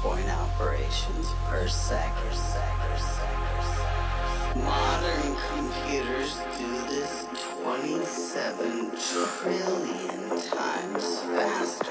point operations per second. Modern computers do this 27 trillion times faster.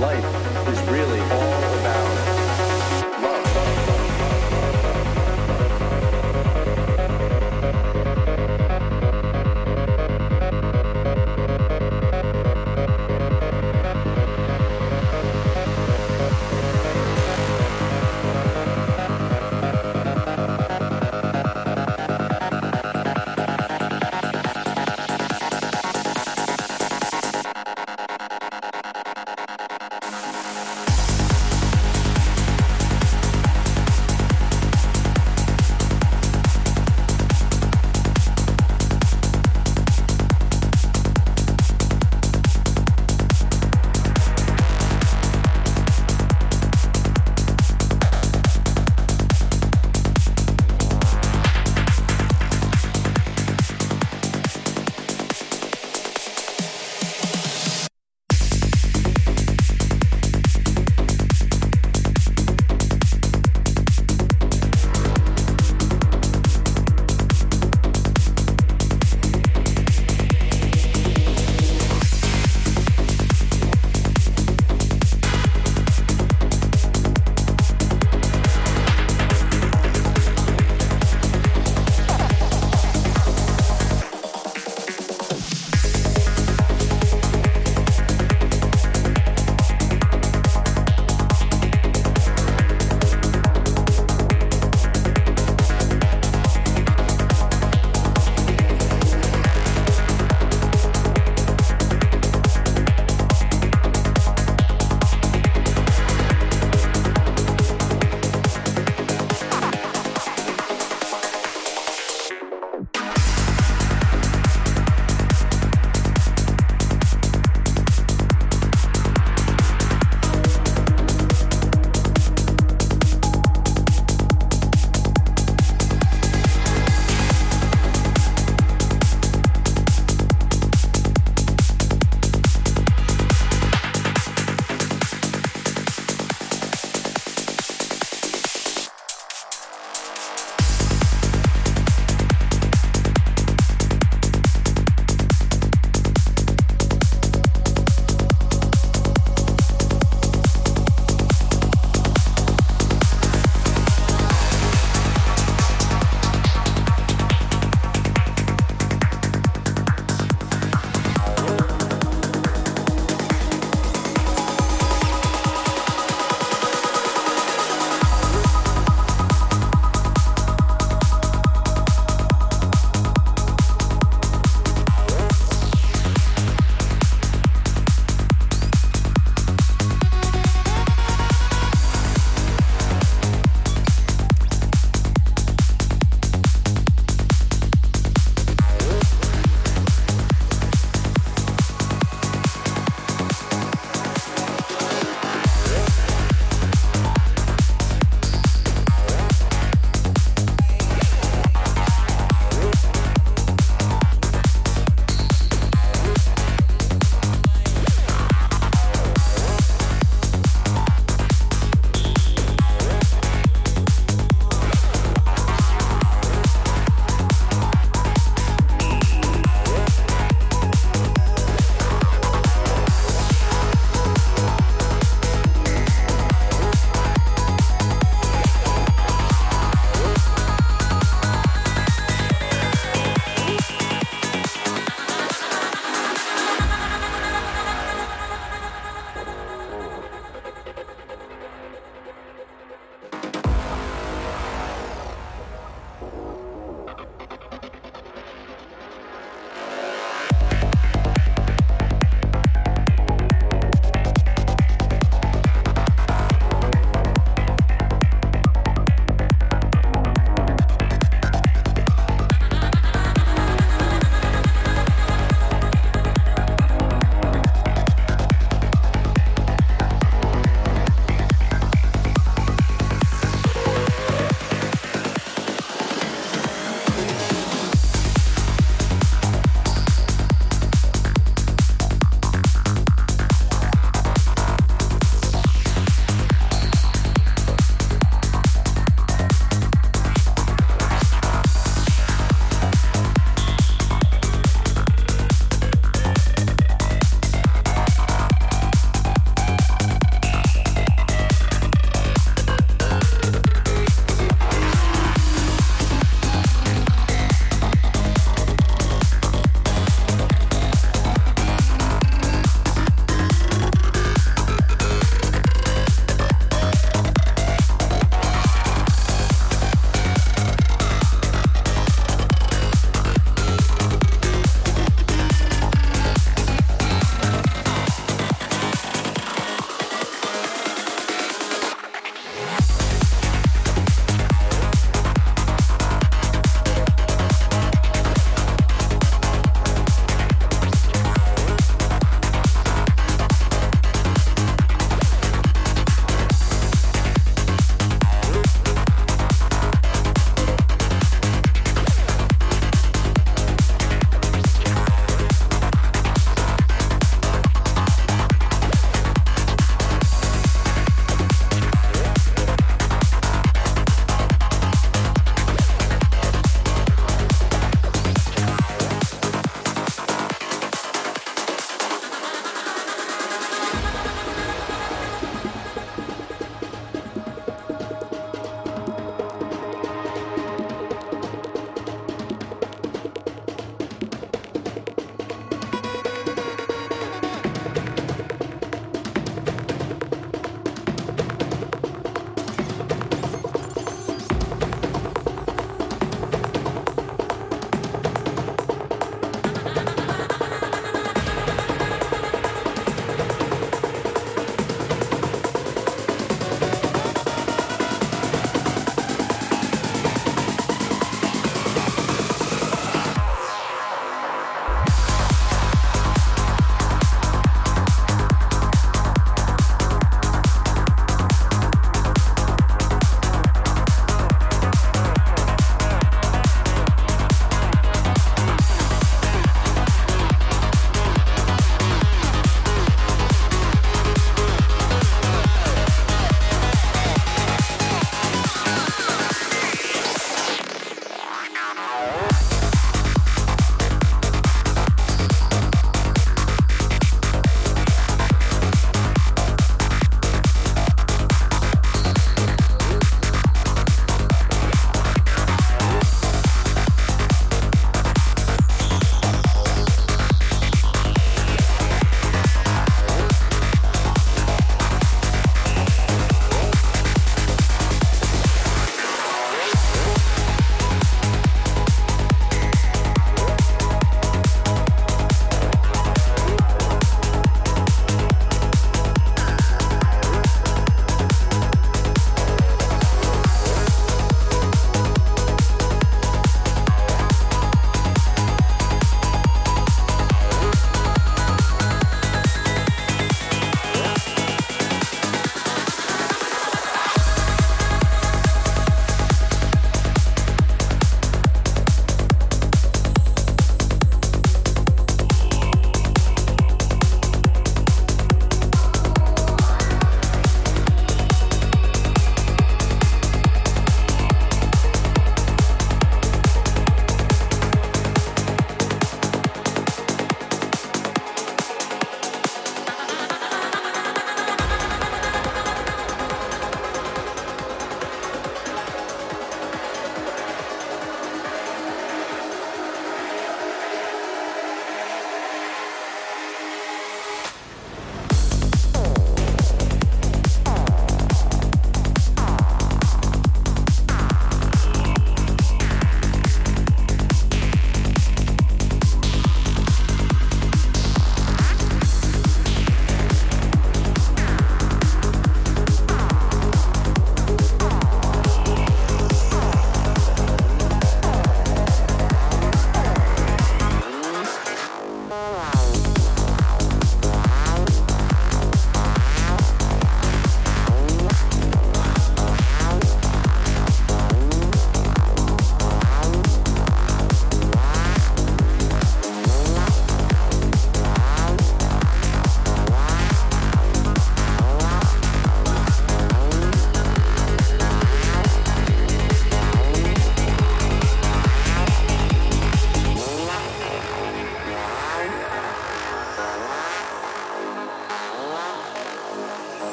Life